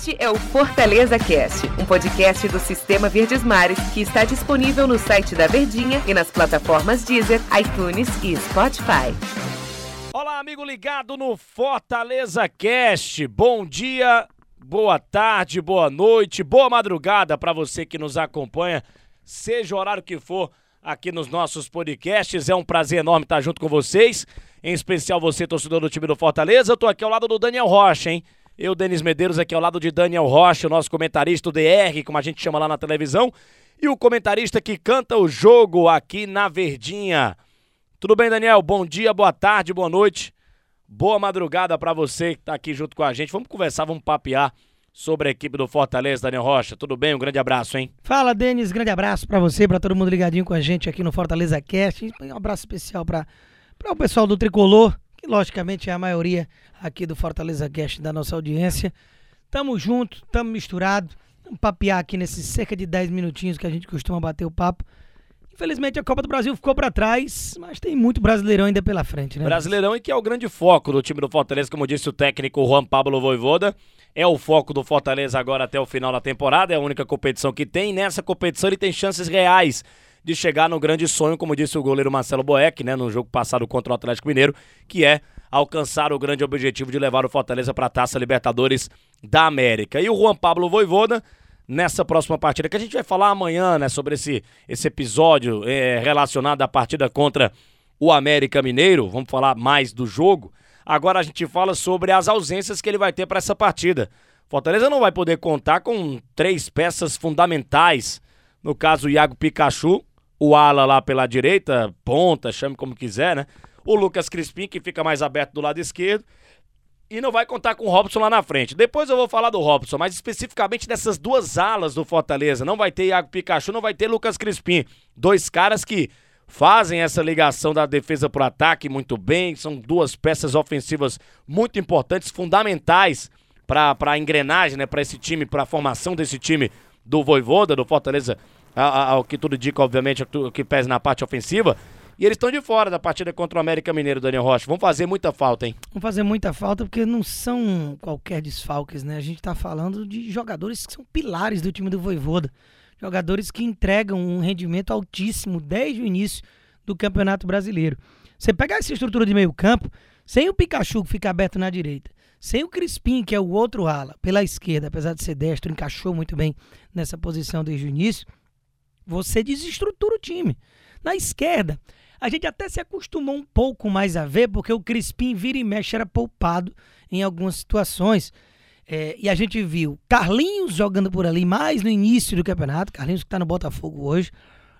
Este é o Fortaleza Cast, um podcast do Sistema Verdes Mares que está disponível no site da Verdinha e nas plataformas Deezer, iTunes e Spotify. Olá, amigo ligado no Fortaleza Cast. Bom dia, boa tarde, boa noite, boa madrugada para você que nos acompanha, seja o horário que for aqui nos nossos podcasts. É um prazer enorme estar junto com vocês, em especial você, torcedor do time do Fortaleza. Eu tô aqui ao lado do Daniel Rocha, hein? Eu, Denis Medeiros, aqui ao lado de Daniel Rocha, o nosso comentarista, o DR, como a gente chama lá na televisão, e o comentarista que canta o jogo aqui na Verdinha. Tudo bem, Daniel? Bom dia, boa tarde, boa noite, boa madrugada para você que tá aqui junto com a gente. Vamos conversar, vamos papear sobre a equipe do Fortaleza, Daniel Rocha. Tudo bem? Um grande abraço, hein? Fala, Denis. Grande abraço para você, para todo mundo ligadinho com a gente aqui no Fortaleza Cast. Um abraço especial para o pessoal do Tricolor, que logicamente é a maioria aqui do Fortaleza Cast da nossa audiência. Tamo junto, tamo misturado. Vamos papear aqui nesses cerca de 10 minutinhos que a gente costuma bater o papo. Infelizmente a Copa do Brasil ficou para trás, mas tem muito brasileirão ainda pela frente, né? Brasileirão e que é o grande foco do time do Fortaleza, como disse o técnico Juan Pablo Voivoda. É o foco do Fortaleza agora até o final da temporada, é a única competição que tem. Nessa competição ele tem chances reais de chegar no grande sonho, como disse o goleiro Marcelo Boeck, né, no jogo passado contra o Atlético Mineiro, que é alcançar o grande objetivo de levar o Fortaleza para a Taça Libertadores da América. E o Juan Pablo Voivoda, nessa próxima partida, que a gente vai falar amanhã, né, sobre esse, esse episódio é, relacionado à partida contra o América Mineiro, vamos falar mais do jogo. Agora a gente fala sobre as ausências que ele vai ter para essa partida. Fortaleza não vai poder contar com três peças fundamentais, no caso o Iago Pikachu, o ala lá pela direita, ponta, chame como quiser, né? O Lucas Crispim, que fica mais aberto do lado esquerdo. E não vai contar com o Robson lá na frente. Depois eu vou falar do Robson, mas especificamente dessas duas alas do Fortaleza. Não vai ter Iago Pikachu, não vai ter Lucas Crispim. Dois caras que fazem essa ligação da defesa para o ataque muito bem. São duas peças ofensivas muito importantes, fundamentais para a engrenagem, né, para esse time, para a formação desse time do Voivoda, do Fortaleza ao que tudo indica, obviamente, o que pesa na parte ofensiva. E eles estão de fora da partida contra o América Mineiro, Daniel Rocha. Vão fazer muita falta, hein? Vão fazer muita falta porque não são qualquer desfalques, né? A gente tá falando de jogadores que são pilares do time do Voivoda. Jogadores que entregam um rendimento altíssimo desde o início do Campeonato Brasileiro. Você pegar essa estrutura de meio campo, sem o Pikachu que fica aberto na direita, sem o Crispim, que é o outro ala, pela esquerda, apesar de ser destro, encaixou muito bem nessa posição desde o início você desestrutura o time. Na esquerda, a gente até se acostumou um pouco mais a ver, porque o Crispim vira e mexe era poupado em algumas situações. É, e a gente viu Carlinhos jogando por ali mais no início do campeonato, Carlinhos que está no Botafogo hoje.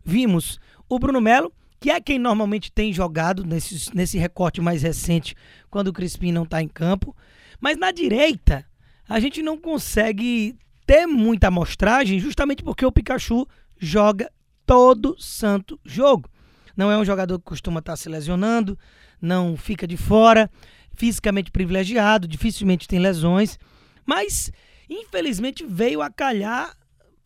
Vimos o Bruno Melo, que é quem normalmente tem jogado nesse, nesse recorte mais recente, quando o Crispim não está em campo. Mas na direita, a gente não consegue ter muita amostragem, justamente porque o Pikachu joga todo santo jogo. Não é um jogador que costuma estar se lesionando, não fica de fora, fisicamente privilegiado, dificilmente tem lesões, mas infelizmente veio a calhar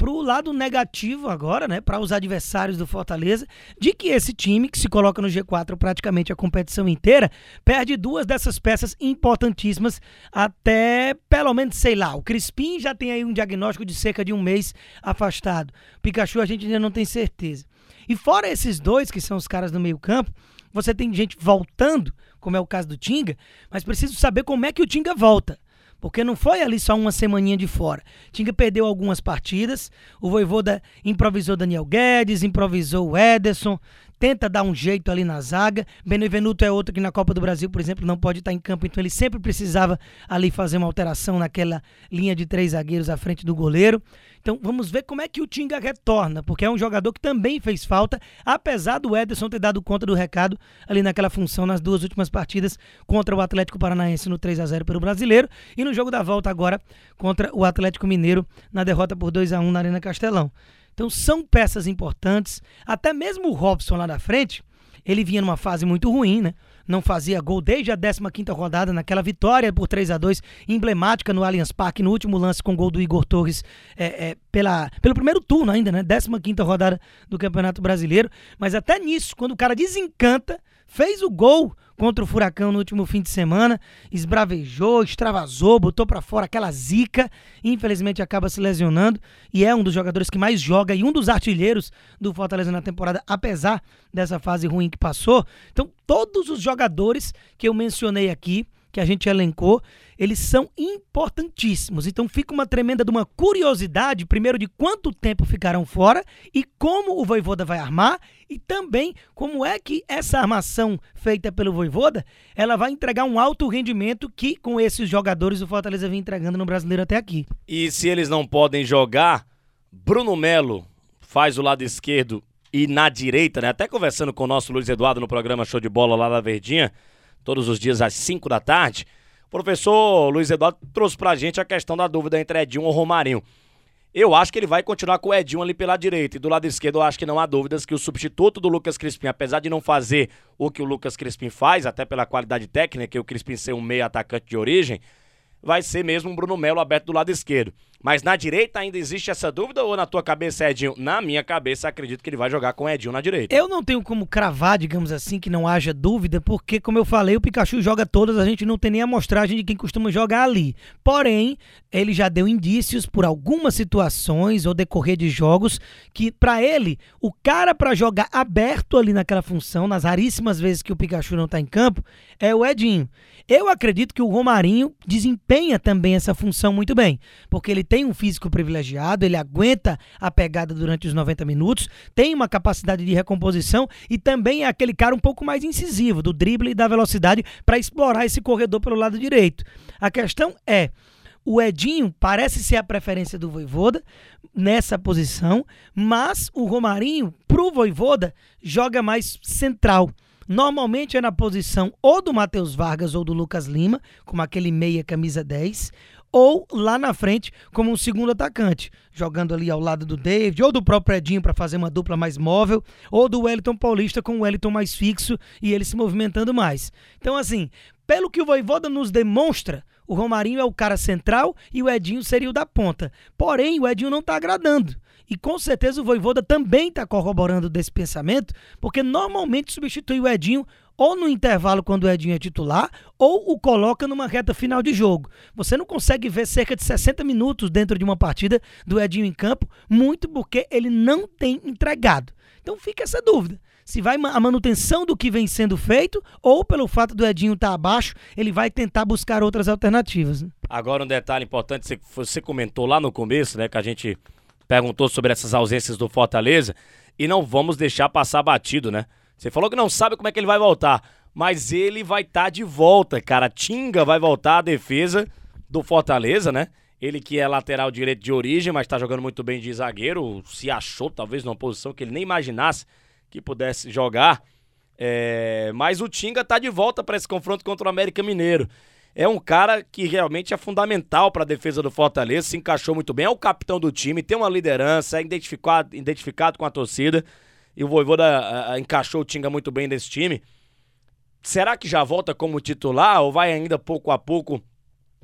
para o lado negativo agora, né, para os adversários do Fortaleza, de que esse time, que se coloca no G4 praticamente a competição inteira, perde duas dessas peças importantíssimas até, pelo menos, sei lá, o Crispim já tem aí um diagnóstico de cerca de um mês afastado. Pikachu a gente ainda não tem certeza. E fora esses dois, que são os caras do meio campo, você tem gente voltando, como é o caso do Tinga, mas preciso saber como é que o Tinga volta. Porque não foi ali só uma semaninha de fora. Tinga perdeu algumas partidas. O Voivoda improvisou Daniel Guedes, improvisou o Ederson, tenta dar um jeito ali na zaga. Benevenuto é outro que na Copa do Brasil, por exemplo, não pode estar em campo, então ele sempre precisava ali fazer uma alteração naquela linha de três zagueiros à frente do goleiro. Então vamos ver como é que o Tinga retorna, porque é um jogador que também fez falta, apesar do Ederson ter dado conta do recado ali naquela função nas duas últimas partidas contra o Atlético Paranaense no 3 a 0 pelo Brasileiro e no jogo da volta agora contra o Atlético Mineiro na derrota por 2 a 1 na Arena Castelão. Então são peças importantes, até mesmo o Robson lá na frente, ele vinha numa fase muito ruim, né? não fazia gol desde a 15ª rodada, naquela vitória por 3 a 2 emblemática no Allianz Parque, no último lance com gol do Igor Torres é, é, pela, pelo primeiro turno ainda, né? 15ª rodada do Campeonato Brasileiro. Mas até nisso, quando o cara desencanta, fez o gol contra o Furacão no último fim de semana, esbravejou, extravasou, botou para fora aquela zica, infelizmente acaba se lesionando e é um dos jogadores que mais joga e um dos artilheiros do Fortaleza na temporada, apesar dessa fase ruim que passou. Então, todos os jogadores que eu mencionei aqui, que a gente elencou, eles são importantíssimos. Então fica uma tremenda de uma curiosidade, primeiro de quanto tempo ficarão fora e como o Voivoda vai armar e também como é que essa armação feita pelo Voivoda, ela vai entregar um alto rendimento que com esses jogadores o Fortaleza vem entregando no Brasileiro até aqui. E se eles não podem jogar, Bruno Melo faz o lado esquerdo e na direita, né? Até conversando com o nosso Luiz Eduardo no programa Show de Bola lá da Verdinha, todos os dias às 5 da tarde. O professor Luiz Eduardo trouxe pra gente a questão da dúvida entre Edinho ou Romarinho. Eu acho que ele vai continuar com o Edinho ali pela direita. E do lado esquerdo, eu acho que não há dúvidas que o substituto do Lucas Crispim, apesar de não fazer o que o Lucas Crispim faz, até pela qualidade técnica, e o Crispim ser um meio atacante de origem, vai ser mesmo um Bruno Melo aberto do lado esquerdo. Mas na direita ainda existe essa dúvida ou na tua cabeça Edinho? Na minha cabeça, acredito que ele vai jogar com Edinho na direita. Eu não tenho como cravar, digamos assim, que não haja dúvida, porque, como eu falei, o Pikachu joga todas, a gente não tem nem a amostragem de quem costuma jogar ali. Porém, ele já deu indícios por algumas situações ou decorrer de jogos que, para ele, o cara para jogar aberto ali naquela função, nas raríssimas vezes que o Pikachu não tá em campo, é o Edinho. Eu acredito que o Romarinho desempenha também essa função muito bem, porque ele tem um físico privilegiado, ele aguenta a pegada durante os 90 minutos, tem uma capacidade de recomposição e também é aquele cara um pouco mais incisivo, do drible e da velocidade para explorar esse corredor pelo lado direito. A questão é, o Edinho parece ser a preferência do Voivoda nessa posição, mas o Romarinho, pro Voivoda, joga mais central. Normalmente é na posição ou do Matheus Vargas ou do Lucas Lima, como aquele meia camisa 10, ou lá na frente como um segundo atacante, jogando ali ao lado do David, ou do próprio Edinho para fazer uma dupla mais móvel, ou do Wellington Paulista com o Wellington mais fixo e ele se movimentando mais. Então, assim, pelo que o Voivoda nos demonstra, o Romarinho é o cara central e o Edinho seria o da ponta. Porém, o Edinho não está agradando. E com certeza o Voivoda também está corroborando desse pensamento, porque normalmente substitui o Edinho ou no intervalo quando o Edinho é titular, ou o coloca numa reta final de jogo. Você não consegue ver cerca de 60 minutos dentro de uma partida do Edinho em campo, muito porque ele não tem entregado. Então fica essa dúvida. Se vai a manutenção do que vem sendo feito, ou pelo fato do Edinho estar tá abaixo, ele vai tentar buscar outras alternativas. Né? Agora um detalhe importante, você comentou lá no começo, né, que a gente perguntou sobre essas ausências do Fortaleza e não vamos deixar passar batido, né? Você falou que não sabe como é que ele vai voltar, mas ele vai estar tá de volta, cara. Tinga vai voltar à defesa do Fortaleza, né? Ele que é lateral direito de origem, mas tá jogando muito bem de zagueiro, se achou talvez numa posição que ele nem imaginasse que pudesse jogar. É... Mas o Tinga tá de volta para esse confronto contra o América Mineiro é um cara que realmente é fundamental para a defesa do Fortaleza, se encaixou muito bem, é o capitão do time, tem uma liderança, é identificado, identificado com a torcida. E o Voivoda encaixou o Tinga muito bem nesse time. Será que já volta como titular ou vai ainda pouco a pouco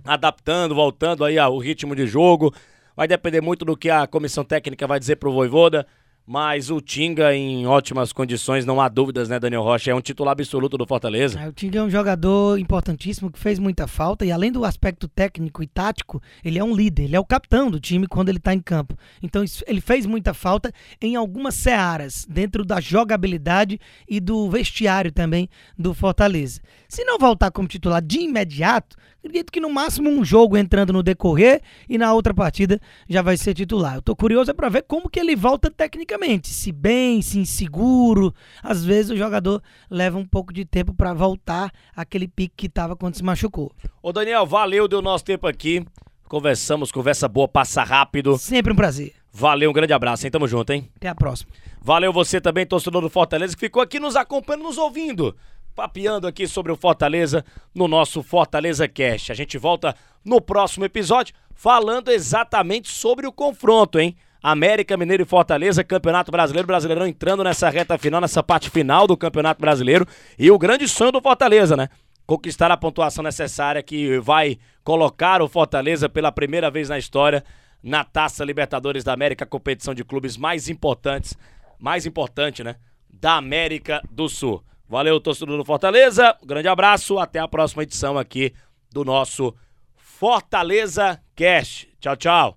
adaptando, voltando aí ao ritmo de jogo? Vai depender muito do que a comissão técnica vai dizer pro Voivoda. Mas o Tinga em ótimas condições, não há dúvidas, né, Daniel Rocha? É um titular absoluto do Fortaleza. É, o Tinga é um jogador importantíssimo que fez muita falta e além do aspecto técnico e tático, ele é um líder, ele é o capitão do time quando ele está em campo. Então ele fez muita falta em algumas searas, dentro da jogabilidade e do vestiário também do Fortaleza. Se não voltar como titular de imediato, acredito que no máximo um jogo entrando no decorrer e na outra partida já vai ser titular. Eu tô curioso é para ver como que ele volta tecnicamente se bem, se inseguro. Às vezes o jogador leva um pouco de tempo para voltar àquele pique que estava quando se machucou. Ô Daniel, valeu, deu nosso tempo aqui. Conversamos, conversa boa, passa rápido. Sempre um prazer. Valeu, um grande abraço, hein? Tamo junto, hein? Até a próxima. Valeu você também, torcedor do Fortaleza, que ficou aqui nos acompanhando, nos ouvindo. Papeando aqui sobre o Fortaleza no nosso Fortaleza Cast. A gente volta no próximo episódio falando exatamente sobre o confronto, hein? América Mineiro e Fortaleza, Campeonato Brasileiro, Brasileirão entrando nessa reta final, nessa parte final do Campeonato Brasileiro. E o grande sonho do Fortaleza, né? Conquistar a pontuação necessária que vai colocar o Fortaleza pela primeira vez na história na Taça Libertadores da América, competição de clubes mais importantes, mais importante, né? Da América do Sul. Valeu, torcedor do Fortaleza. Um grande abraço. Até a próxima edição aqui do nosso Fortaleza Cast. Tchau, tchau.